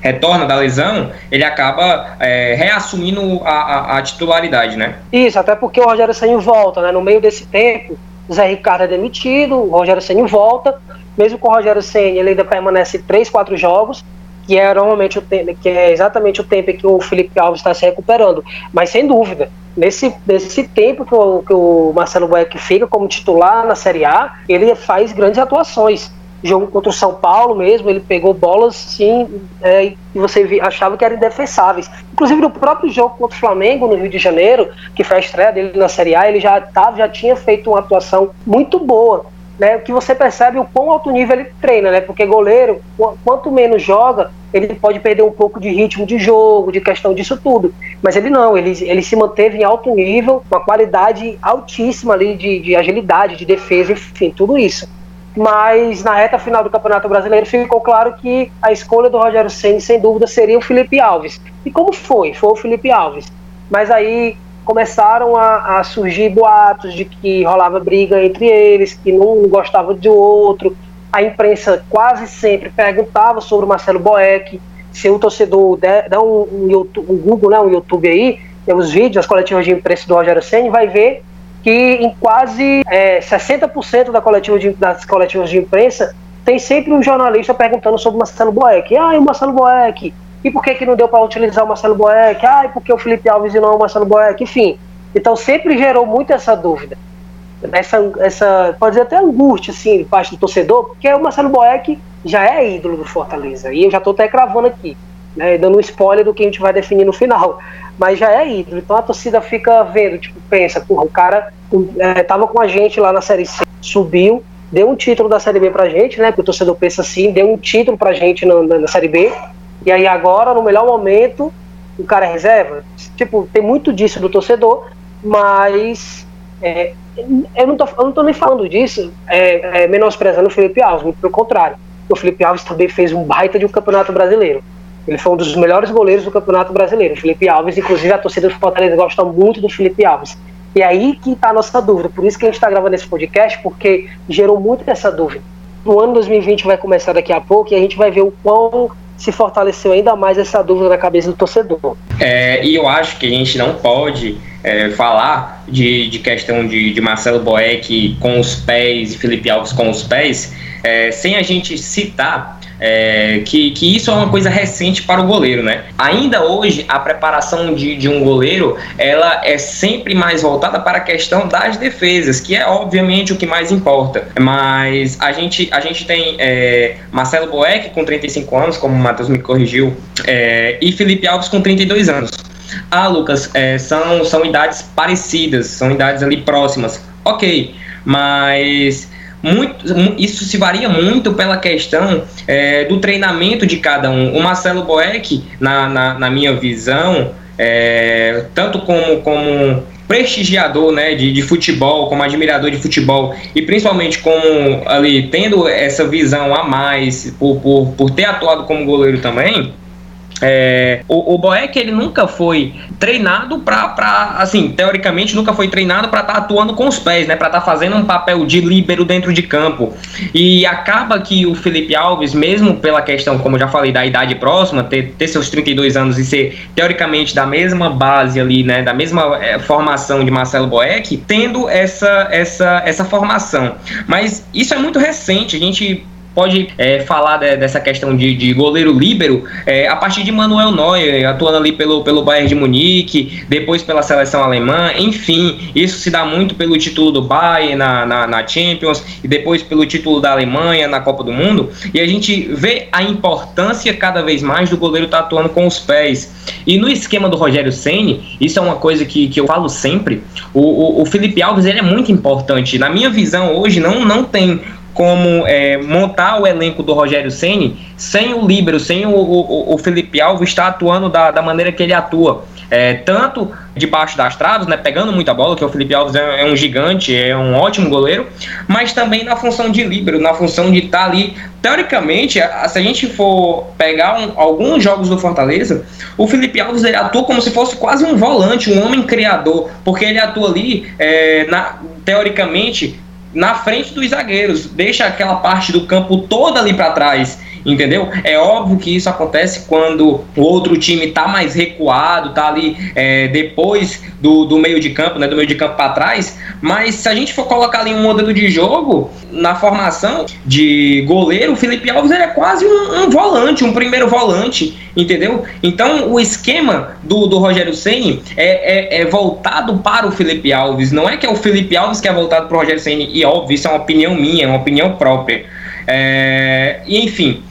retorna da lesão, ele acaba é, reassumindo a, a, a, titularidade, né? Isso, até porque o Rogério Senho volta, né? No meio desse tempo, Zé Ricardo é demitido, o Rogério Senho volta, mesmo com o Rogério Senho, ele ainda permanece três, quatro jogos, que é normalmente o tempo, que é exatamente o tempo que o Felipe Alves está se recuperando. Mas sem dúvida, nesse, nesse tempo que o, que o Marcelo Boeck fica como titular na Série A, ele faz grandes atuações. Jogo contra o São Paulo mesmo, ele pegou bolas sim, é, e você achava que eram indefensáveis. Inclusive no próprio jogo contra o Flamengo no Rio de Janeiro, que foi a estreia dele na Série A, ele já, tava, já tinha feito uma atuação muito boa né, que você percebe o quão alto nível ele treina, né? Porque goleiro, quanto menos joga, ele pode perder um pouco de ritmo de jogo, de questão disso tudo. Mas ele não, ele, ele se manteve em alto nível, com a qualidade altíssima ali de, de agilidade, de defesa, enfim, tudo isso. Mas na reta final do Campeonato Brasileiro ficou claro que a escolha do Rogério Senna, sem dúvida, seria o Felipe Alves. E como foi? Foi o Felipe Alves. Mas aí começaram a, a, surgir boatos de que rolava briga entre eles, que um gostava do outro. A imprensa quase sempre perguntava sobre o Marcelo Boeck. Se o torcedor der, der um, um, YouTube, um, Google, né, um YouTube aí, tem os vídeos, as coletivas de imprensa do Rogério Senna, vai ver que em quase é, 60% da coletiva de, das coletivas de imprensa tem sempre um jornalista perguntando sobre o Marcelo Boeck. Ah, e o Marcelo Boeck? E por que, que não deu para utilizar o Marcelo Boeck? Ah, e por que o Felipe Alves e não o Marcelo Boeck? Enfim, então sempre gerou muito essa dúvida. Essa, essa pode dizer até angústia, assim, de parte do torcedor, porque o Marcelo Boeck já é ídolo do Fortaleza. E eu já estou até cravando aqui, né, dando um spoiler do que a gente vai definir no final. Mas já é ídolo. Então a torcida fica vendo, tipo, pensa, porra, o cara é, tava com a gente lá na Série C, subiu, deu um título da Série B pra gente, né? Porque o torcedor pensa assim, deu um título pra gente na, na, na Série B e aí agora, no melhor momento, o cara é reserva. Tipo, tem muito disso do torcedor, mas é, eu, não tô, eu não tô nem falando disso é, é, menosprezando o Felipe Alves, muito pelo contrário. O Felipe Alves também fez um baita de um campeonato brasileiro. Ele foi um dos melhores goleiros do campeonato brasileiro. O Felipe Alves, inclusive a torcida do Fortaleza gosta muito do Felipe Alves. E é aí que está a nossa dúvida. Por isso que a gente está gravando esse podcast, porque gerou muito essa dúvida. O ano 2020 vai começar daqui a pouco e a gente vai ver o quão se fortaleceu ainda mais essa dúvida na cabeça do torcedor. É, e eu acho que a gente não pode é, falar de, de questão de, de Marcelo Boeck com os pés e Felipe Alves com os pés é, sem a gente citar é, que, que isso é uma coisa recente para o goleiro, né? Ainda hoje, a preparação de, de um goleiro, ela é sempre mais voltada para a questão das defesas, que é obviamente o que mais importa. Mas a gente, a gente tem é, Marcelo Boeck com 35 anos, como o Matheus me corrigiu, é, e Felipe Alves com 32 anos. Ah, Lucas, é, são, são idades parecidas, são idades ali próximas. Ok, mas muito, isso se varia muito pela questão é, do treinamento de cada um. O Marcelo Boeck, na, na, na minha visão, é, tanto como, como prestigiador né, de, de futebol, como admirador de futebol, e principalmente como ali tendo essa visão a mais por, por, por ter atuado como goleiro também, É, o, o Boeck, ele nunca foi treinado para, assim, teoricamente, nunca foi treinado para estar tá atuando com os pés, né? Para estar tá fazendo um papel de líbero dentro de campo. E acaba que o Felipe Alves, mesmo pela questão, como já falei, da idade próxima, ter, ter seus 32 anos e ser, teoricamente, da mesma base ali, né? Da mesma é, formação de Marcelo Boeck, tendo essa, essa, essa formação. Mas isso é muito recente, a gente pode é, falar de, dessa questão de, de goleiro líbero é, a partir de Manuel Neuer, atuando ali pelo, pelo Bayern de Munique, depois pela seleção alemã, enfim, isso se dá muito pelo título do Bayern na, na, na, Champions e depois pelo título da Alemanha na Copa do Mundo, e a gente vê a importância cada vez mais do goleiro estar tá atuando com os pés. E no esquema do Rogério Ceni, isso é uma coisa que, que eu falo sempre, o, o, o Felipe Alves ele é muito importante. Na minha visão hoje não, não tem como é, montar o elenco do Rogério Ceni sem o Líbero, sem o, o, o, Felipe Alves estar atuando da, da maneira que ele atua. É, tanto debaixo das traves, né, pegando muita bola, que o Felipe Alves é, é, um gigante, é um ótimo goleiro, mas também na função de líbero, na função de estar ali. Teoricamente, se a gente for pegar um, alguns jogos do Fortaleza, o Felipe Alves ele atua como se fosse quase um volante, um homem criador, porque ele atua ali, é, na, teoricamente, na frente dos zagueiros, deixa aquela parte do campo toda ali para trás, entendeu? É óbvio que isso acontece quando o outro time tá mais recuado, tá ali é, depois do, do meio de campo, né, do meio de campo para trás, mas se a gente for colocar ali um modelo de jogo, na formação de goleiro, o Felipe Alves é quase um, um, volante, um primeiro volante, entendeu? Então o esquema do, do Rogério Ceni é, é, é, voltado para o Felipe Alves, não é que é o Felipe Alves que é voltado para o Rogério Ceni e óbvio, isso é uma opinião minha, é uma opinião própria. É, e enfim,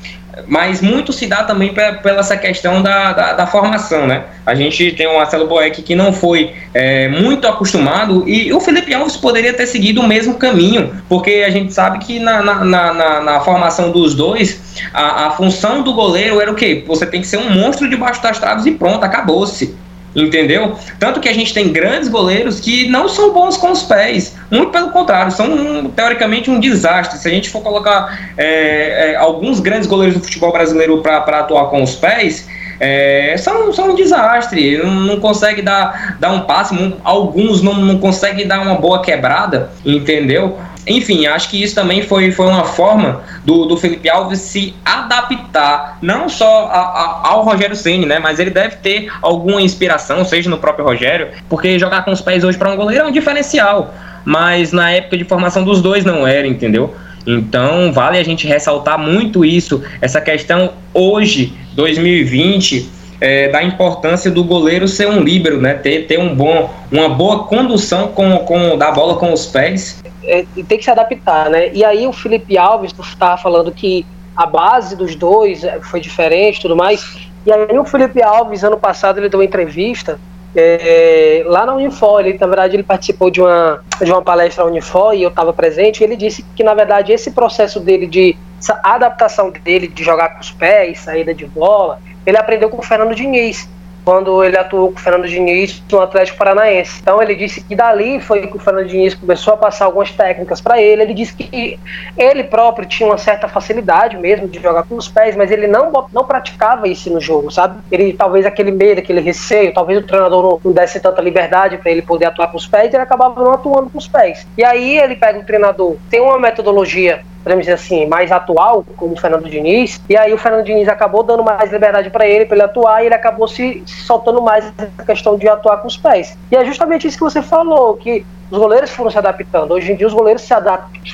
mas muito se dá também pela essa questão da, da, da, formação, né? A gente tem o Marcelo Boeck que não foi é, muito acostumado e o Felipe Alves poderia ter seguido o mesmo caminho, porque a gente sabe que na, na, na, na formação dos dois, a, a função do goleiro era o quê? Você tem que ser um monstro debaixo das traves e pronto, acabou-se entendeu? Tanto que a gente tem grandes goleiros que não são bons com os pés, muito pelo contrário, são um, teoricamente um desastre. Se a gente for colocar é, é, alguns grandes goleiros do futebol brasileiro para atuar com os pés, é, são, são um desastre, não, consegue dar, dar um passe, alguns não, não conseguem dar uma boa quebrada, entendeu? Enfim, acho que isso também foi, foi uma forma do, do Felipe Alves se adaptar, não só a, a, ao Rogério Ceni, né? Mas ele deve ter alguma inspiração, seja no próprio Rogério, porque jogar com os pés hoje para um goleiro é um diferencial. Mas na época de formação dos dois não era, entendeu? Então vale a gente ressaltar muito isso, essa questão hoje, 2020 é, da importância do goleiro ser um líbero, né? Ter, ter um bom, uma boa condução com, com, da bola com os pés. É, tem que se adaptar, né? E aí o Felipe Alves estava falando que a base dos dois é, foi diferente tudo mais. E aí o Felipe Alves, ano passado, ele deu uma entrevista é, lá na Unifor. Ele, na verdade, ele participou de uma, de uma palestra na Unifor e eu estava presente. E ele disse que, na verdade, esse processo dele de essa adaptação dele de jogar com os pés, saída de bola, ele aprendeu com o Fernando Diniz, quando ele atuou com o Fernando Diniz no Atlético Paranaense. Então ele disse que dali foi que o Fernando Diniz começou a passar algumas técnicas para ele. Ele disse que ele próprio tinha uma certa facilidade mesmo de jogar com os pés, mas ele não, não praticava isso no jogo, sabe? Ele talvez aquele medo, aquele receio, talvez o treinador não, desse tanta liberdade para ele poder atuar com os pés, ele acabava não atuando com os pés. E aí ele pega o treinador, tem uma metodologia podemos dizer assim, mais atual, como o Fernando Diniz, e aí o Fernando Diniz acabou dando mais liberdade para ele, para ele atuar, e ele acabou se soltando mais essa questão de atuar com os pés. E é justamente isso que você falou, que os goleiros foram se adaptando. Hoje em dia os goleiros se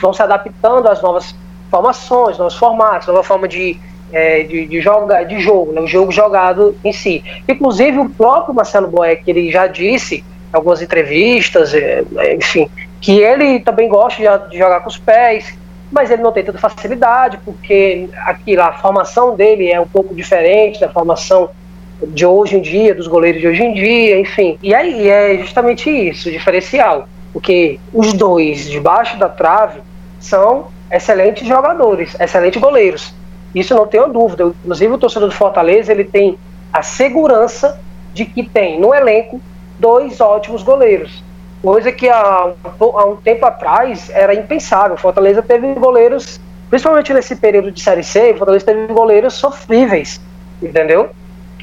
vão se adaptando às novas formações, novos formatos, nova forma de, é, de, de, joga, de jogo, né, o jogo jogado em si. Inclusive o próprio Marcelo Boeck, ele já disse em algumas entrevistas, é, enfim, que ele também gosta de, de jogar com os pés, mas ele não tem tanta facilidade, porque aqui a formação dele é um pouco diferente da formação de hoje em dia, dos goleiros de hoje em dia, enfim. E aí é justamente isso, o diferencial. Porque os dois debaixo da trave são excelentes jogadores, excelentes goleiros. Isso não tenho dúvida. Inclusive o torcedor do Fortaleza ele tem a segurança de que tem no elenco dois ótimos goleiros coisa que há, há um tempo atrás era impensável. Fortaleza teve goleiros, principalmente nesse período de Série C, Fortaleza teve goleiros sofríveis, entendeu?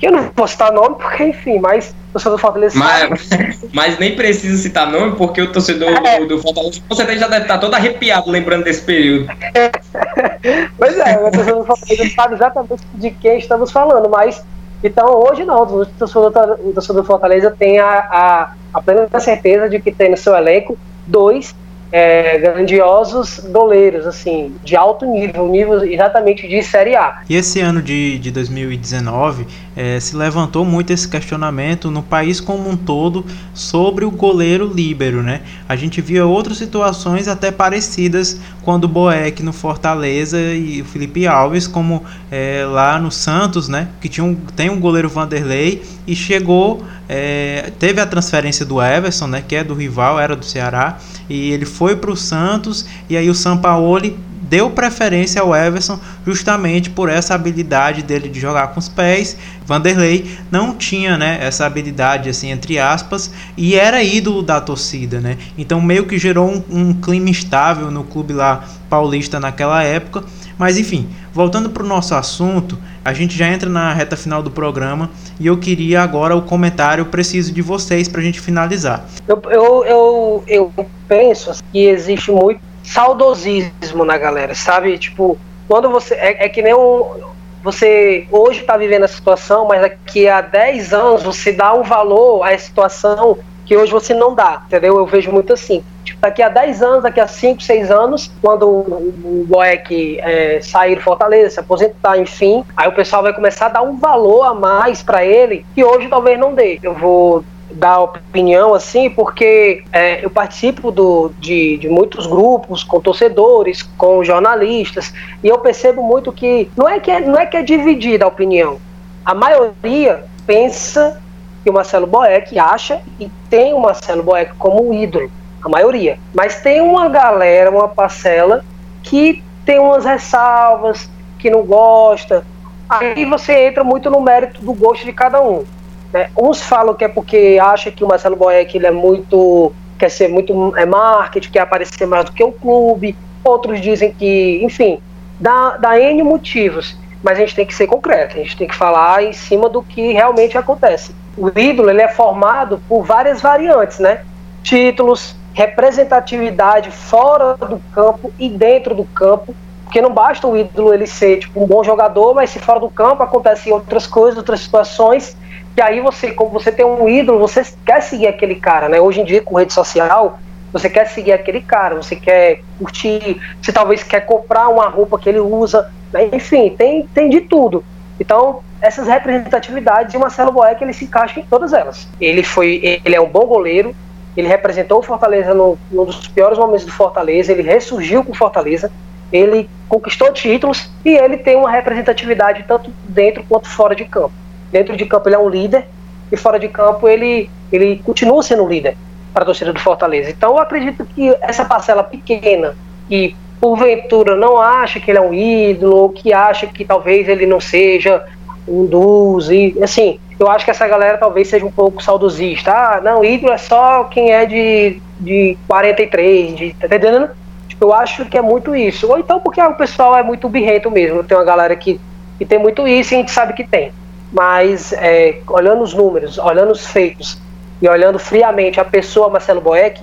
que eu não vou citar nome, porque, enfim, mas o torcedor do Fortaleza mas. Mas nem precisa citar nome, porque o torcedor é. do, do Fortaleza com certeza já deve estar todo arrepiado lembrando desse período. pois é, o torcedor do Fortaleza sabe exatamente de quem estamos falando, mas então hoje não, o torcedor, torcedor do Fortaleza tem a, a, a plena certeza de que tem no seu elenco dois é, grandiosos doleiros, assim, de alto nível, nível exatamente de Série A. E esse ano de, de 2019 é, se levantou muito esse questionamento no país como um todo sobre o goleiro líbero, né? A gente via outras situações até parecidas quando Boeck no Fortaleza e o Felipe Alves, como é, lá no Santos, né? Que tinha um, tem um goleiro Vanderlei e chegou é, teve a transferência do Everson, né, que é do rival, era do Ceará, e ele foi para o Santos, e aí o Sampaoli deu preferência ao Everson justamente por essa habilidade dele de jogar com os pés. Vanderlei não tinha, né, essa habilidade assim entre aspas e era ídolo da torcida, né? Então meio que gerou um, um clima estável no clube lá paulista naquela época. Mas enfim, voltando para o nosso assunto, a gente já entra na reta final do programa e eu queria agora o comentário preciso de vocês para a gente finalizar. Eu, eu, eu, eu penso que existe muito saudosismo na galera, sabe? Tipo, quando você. É, é que nem um. Você hoje está vivendo a situação, mas daqui a 10 anos você dá um valor à situação que hoje você não dá, entendeu? Eu vejo muito assim. Tipo, daqui a 10 anos, daqui a 5, 6 anos, quando o, Boeck é, sair do Fortaleza, se aposentar, enfim, aí o pessoal vai começar a dar um valor a mais para ele que hoje talvez não dê. Eu vou dar opinião assim, porque é, eu participo do, de, de muitos grupos com torcedores, com jornalistas, e eu percebo muito que não é que é, não é, que é dividida a opinião. A maioria pensa que o Marcelo Boeck acha e tem o Marcelo Boeck como um ídolo, a maioria. Mas tem uma galera, uma parcela, que tem umas ressalvas, que não gosta. Aí você entra muito no mérito do gosto de cada um. Né? Uns falam que é porque acha que o Marcelo Boeck ele é muito quer ser muito é marketing, quer aparecer mais do que o clube. Outros dizem que, enfim, dá, dá N motivos. Mas a gente tem que ser concreto, a gente tem que falar em cima do que realmente acontece. O ídolo ele é formado por várias variantes, né? Títulos, representatividade fora do campo e dentro do campo, porque não basta o ídolo ele ser tipo um bom jogador, mas se fora do campo acontecem outras coisas, outras situações e aí você, como você tem um ídolo, você quer seguir aquele cara, né? Hoje em dia, com rede social, você quer seguir aquele cara, você quer curtir, você talvez quer comprar uma roupa que ele usa, né? enfim, tem, tem de tudo. Então, essas representatividades, e o Marcelo Boeck, ele se encaixa em todas elas. Ele foi, ele é um bom goleiro, ele representou o Fortaleza no, num dos piores momentos do Fortaleza, ele ressurgiu com o Fortaleza, ele conquistou títulos e ele tem uma representatividade tanto dentro quanto fora de campo. Dentro de campo ele é um líder e fora de campo ele, ele continua sendo líder para a torcida do Fortaleza. Então eu acredito que essa parcela pequena que porventura não acha que ele é um ídolo, ou que acha que talvez ele não seja um dos e assim, eu acho que essa galera talvez seja um pouco saudosista. Ah, não, ídolo é só quem é de, de 43, de, tá entendendo? Tipo, eu acho que é muito isso. Ou então porque o pessoal é muito birrento mesmo. Tem uma galera que, que tem muito isso e a gente sabe que tem mas é, olhando os números, olhando os feitos e olhando friamente a pessoa Marcelo Boeck,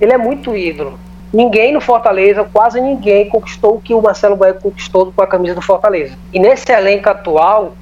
ele é muito ídolo. Ninguém no Fortaleza, quase ninguém conquistou o que o Marcelo Boeck conquistou com a camisa do Fortaleza. E nesse elenco atual,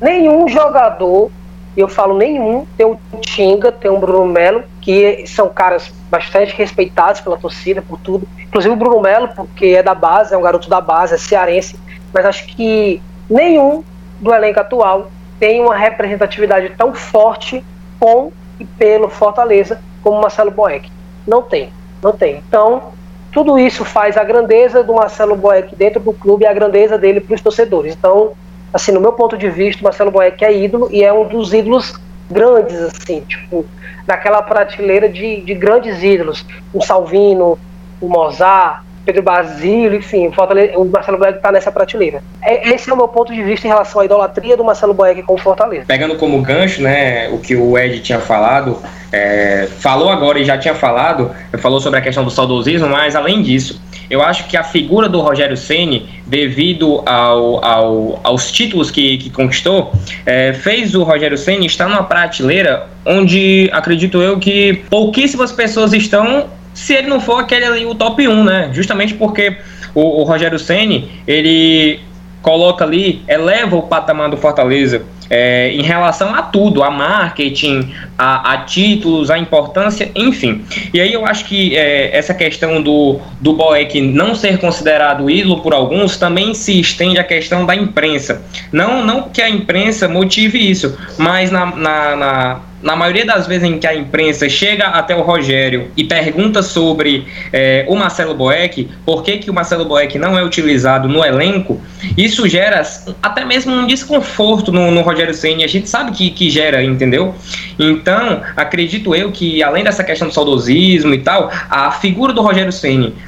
nenhum jogador, eu falo nenhum, tem o Tinga, tem o Bruno Melo, que são caras bastante respeitados pela torcida, por tudo. Inclusive o Bruno Melo, porque é da base, é um garoto da base, é cearense, mas acho que nenhum do elenco atual tem uma representatividade tão forte com e pelo Fortaleza como Marcelo Boeck. Não tem, não tem. Então, tudo isso faz a grandeza do Marcelo Boeck dentro do clube e a grandeza dele para os torcedores. Então, assim, no meu ponto de vista, Marcelo Boeck é ídolo e é um dos ídolos grandes, assim, tipo, naquela prateleira de, de grandes ídolos. O Salvino, o Mozart, Pedro Basílio, enfim, o, Fortaleza, o Marcelo Boeck está nessa prateleira. É, esse é o meu ponto de vista em relação à idolatria do Marcelo Boeck com o Fortaleza. Pegando como gancho, né, o que o Ed tinha falado, é, falou agora e já tinha falado, falou sobre a questão do saudosismo, mas além disso, eu acho que a figura do Rogério Ceni, devido ao, ao, aos títulos que, que conquistou, é, fez o Rogério Ceni estar numa prateleira onde acredito eu que pouquíssimas pessoas estão se ele não for aquele ali o top 1, né? Justamente porque o, o Rogério Ceni ele coloca ali, eleva o patamar do Fortaleza é, em relação a tudo, a marketing, a, a, títulos, a importância, enfim. E aí eu acho que é, essa questão do, do Boeck não ser considerado ídolo por alguns também se estende à questão da imprensa. Não, não que a imprensa motive isso, mas na, na, na na maioria das vezes em que a imprensa chega até o Rogério e pergunta sobre é, o Marcelo Boeck, por que, que o Marcelo Boeck não é utilizado no elenco, isso gera até mesmo um desconforto no, no Rogério Senna. A gente sabe que, que gera, entendeu? Então, acredito eu que, além dessa questão do saudosismo e tal, a figura do Rogério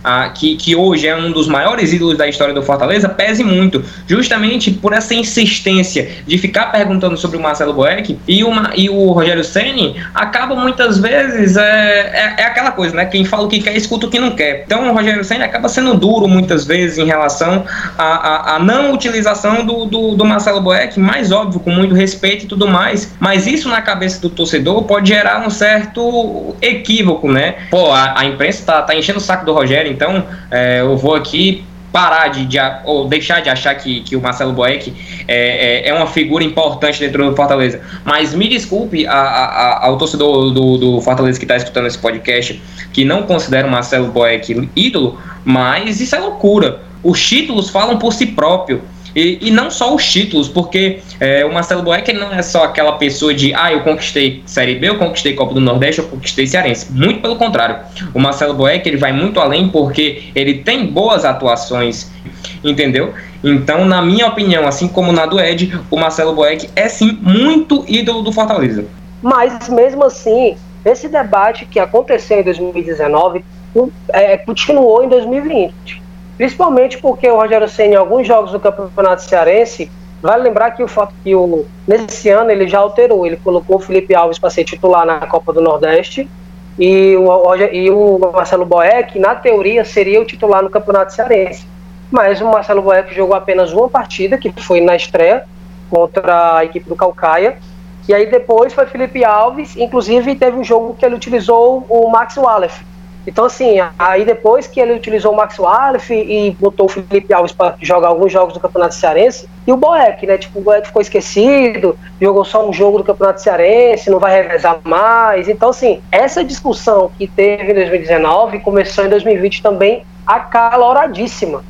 a, que, que hoje é um dos maiores ídolos da história do Fortaleza, pese muito, justamente por essa insistência de ficar perguntando sobre o Marcelo Boeck e, uma, e o Rogério Ceni acaba muitas vezes é, é, é, aquela coisa, né? Quem fala o que quer, escuta o que não quer. Então o Rogério Ceni acaba sendo duro muitas vezes em relação à não utilização do, do, do, Marcelo Boeck, mais óbvio, com muito respeito e tudo mais. Mas isso na cabeça do torcedor pode gerar um certo equívoco, né? Pô, a, a imprensa tá, tá enchendo o saco do Rogério, então é, eu vou aqui parar de, de, ou deixar de achar que, que o Marcelo Boeck é, é, é, uma figura importante dentro do Fortaleza. Mas me desculpe a, a, ao torcedor do, do Fortaleza que está escutando esse podcast que não considera o Marcelo Boeck ídolo, mas isso é loucura. Os títulos falam por si próprio. E, e não só os títulos, porque é, o Marcelo Boeck não é só aquela pessoa de ah, eu conquistei Série B, eu conquistei Copa do Nordeste, eu conquistei Cearense. Muito pelo contrário. O Marcelo Boeck ele vai muito além porque ele tem boas atuações, entendeu? Então, na minha opinião, assim como na do Ed, o Marcelo Boeck é sim muito ídolo do Fortaleza. Mas mesmo assim, esse debate que aconteceu em 2019 é, continuou em 2020. Principalmente porque o Rogério Senna, em alguns jogos do Campeonato Cearense, vale lembrar que o fato que o, nesse ano ele já alterou, ele colocou o Felipe Alves para ser titular na Copa do Nordeste e o, e o Marcelo Boeck, na teoria, seria o titular no Campeonato Cearense. Mas o Marcelo Boeck jogou apenas uma partida, que foi na estreia contra a equipe do Calcaia. E aí depois foi Felipe Alves, inclusive teve um jogo que ele utilizou o Max Wallace, então, assim, aí depois que ele utilizou o Max Wallace e botou o Felipe Alves para jogar alguns jogos do Campeonato Cearense, e o Boeck, né? Tipo, o Boeck ficou esquecido, jogou só um jogo do Campeonato Cearense, não vai revezar mais. Então, assim, essa discussão que teve em 2019 começou em 2020 também acaloradíssima.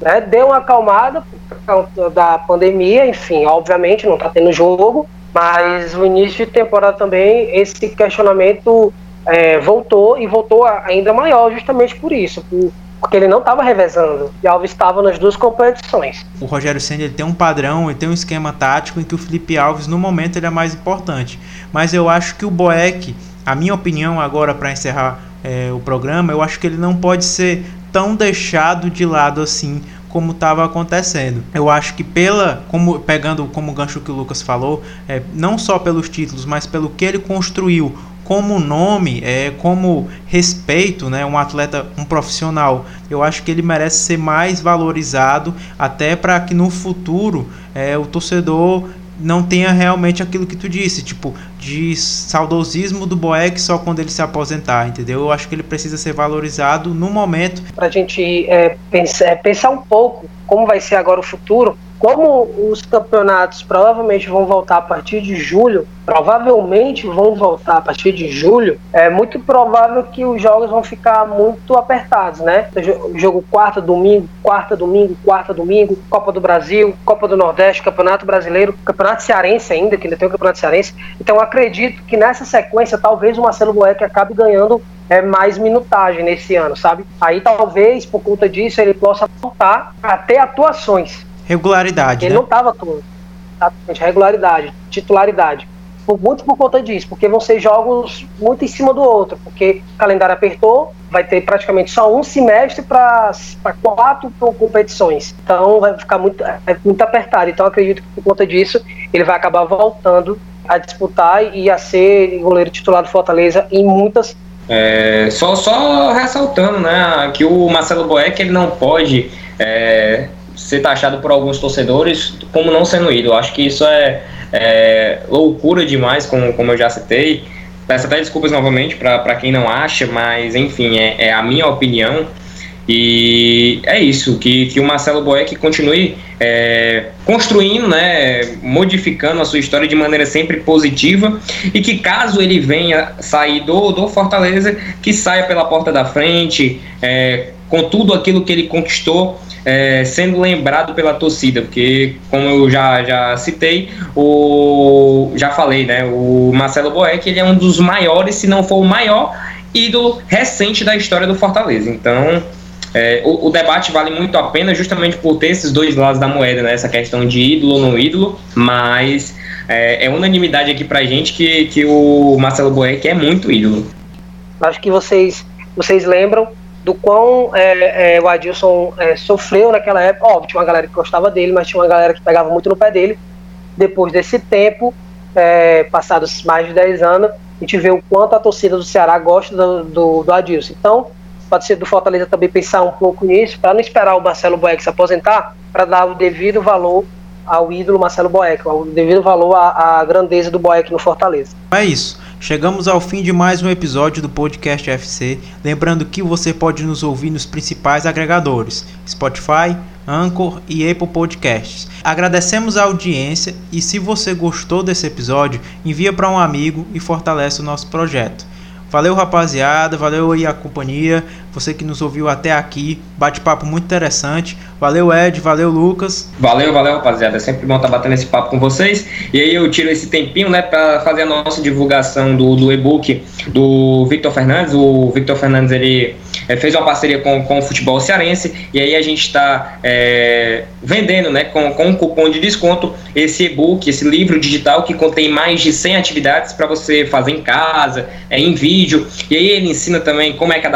Né? Deu uma acalmada por causa da pandemia, enfim, obviamente não está tendo jogo, mas no início de temporada também esse questionamento é, voltou e voltou ainda maior justamente por isso, por, porque ele não estava revezando. E Alves estava nas duas competições. O Rogério Senna ele tem um padrão, ele tem um esquema tático em que o Felipe Alves no momento ele é mais importante. Mas eu acho que o Boeck, a minha opinião agora para encerrar é, o programa, eu acho que ele não pode ser tão deixado de lado assim como estava acontecendo. Eu acho que pela, como pegando como gancho que o Lucas falou, é, não só pelos títulos, mas pelo que ele construiu como nome, é, como respeito, né, um atleta, um profissional, eu acho que ele merece ser mais valorizado, até para que no futuro é, o torcedor não tenha realmente aquilo que tu disse, tipo, de saudosismo do Boeck só quando ele se aposentar, entendeu? Eu acho que ele precisa ser valorizado no momento. Para a gente é, pensar, pensar um pouco como vai ser agora o futuro, como os campeonatos provavelmente vão voltar a partir de julho, provavelmente vão voltar a partir de julho, é muito provável que os jogos vão ficar muito apertados, né? Jogo quarta, domingo, quarta, domingo, quarta, domingo, Copa do Brasil, Copa do Nordeste, Campeonato Brasileiro, Campeonato Cearense ainda, que ainda tem o Campeonato Cearense. Então acredito que nessa sequência talvez o Marcelo Boeck acabe ganhando é, mais minutagem nesse ano, sabe? Aí talvez por conta disso ele possa voltar a ter atuações Regularidade. Ele né? não estava atuando. Exatamente, regularidade, titularidade. Por, muito por conta disso, porque vão ser jogos muito em cima do outro, porque o calendário apertou, vai ter praticamente só um semestre para quatro competições. Então vai ficar muito, é, muito apertado. Então acredito que por conta disso ele vai acabar voltando a disputar e a ser goleiro titular do Fortaleza em muitas É, só, só ressaltando, né, que o Marcelo Boeck ele não pode é, ser taxado por alguns torcedores como não sendo ídolo. Acho que isso é, é loucura demais, como, como eu já citei. Peço até desculpas novamente para quem não acha, mas enfim, é, é a minha opinião. E é isso, que, que o Marcelo Boeck continue é, construindo, né, modificando a sua história de maneira sempre positiva e que caso ele venha sair do, do Fortaleza, que saia pela porta da frente, é, com tudo aquilo que ele conquistou, é, sendo lembrado pela torcida, porque como eu já, já citei, o já falei, né, o Marcelo Boeck ele é um dos maiores, se não for o maior ídolo recente da história do Fortaleza. Então é, o, o, debate vale muito a pena justamente por ter esses dois lados da moeda, né? Essa questão de ídolo ou não ídolo, mas é, é, unanimidade aqui pra gente que, que o Marcelo Boeck é muito ídolo. Acho que vocês, vocês lembram do quão é, é, o Adilson é, sofreu naquela época. Óbvio, tinha uma galera que gostava dele, mas tinha uma galera que pegava muito no pé dele. Depois desse tempo, é, passados mais de 10 anos, a gente vê o quanto a torcida do Ceará gosta do, do, do Adilson. Então, pode ser do Fortaleza também pensar um pouco nisso, para não esperar o Marcelo Boeck se aposentar, para dar o devido valor ao ídolo Marcelo Boeck, o devido valor à, à grandeza do Boeck no Fortaleza. É isso. Chegamos ao fim de mais um episódio do Podcast FC. Lembrando que você pode nos ouvir nos principais agregadores: Spotify, Anchor e Apple Podcasts. Agradecemos a audiência e se você gostou desse episódio, envia para um amigo e fortalece o nosso projeto. Valeu, rapaziada. Valeu aí a companhia. Você que nos ouviu até aqui. Bate-papo muito interessante. Valeu, Ed. Valeu, Lucas. Valeu, valeu, rapaziada. É sempre bom estar tá batendo esse papo com vocês. E aí eu tiro esse tempinho, né, para fazer a nossa divulgação do, do e-book do Victor Fernandes. O Victor Fernandes, ele é, fez uma parceria com, com o futebol cearense. E aí a gente está é, vendendo, né, com, com um cupom de desconto, esse e-book, esse livro digital que contém mais de 100 atividades para você fazer em casa, é, em vídeo. E aí ele ensina também como é que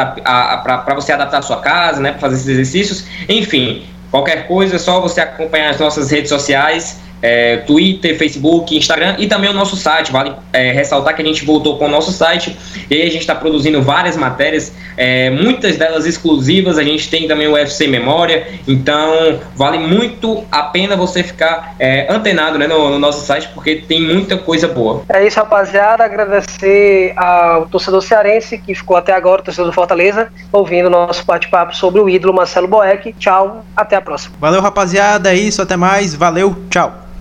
para você adaptar a sua casa, né, para fazer esses exercícios. Enfim, qualquer coisa é só você acompanhar as nossas redes sociais é, Twitter, Facebook, Instagram e também o nosso site. Vale é, ressaltar que a gente voltou com o nosso site e aí a gente está produzindo várias matérias, é, muitas delas exclusivas. A gente tem também o UFC Memória, então vale muito a pena você ficar é, antenado né, no, no, nosso site porque tem muita coisa boa. É isso, rapaziada. Agradecer ao torcedor cearense que ficou até agora, torcedor do Fortaleza, ouvindo o nosso bate-papo sobre o ídolo Marcelo Boeck. Tchau, até a próxima. Valeu, rapaziada. É isso, até mais. Valeu, tchau.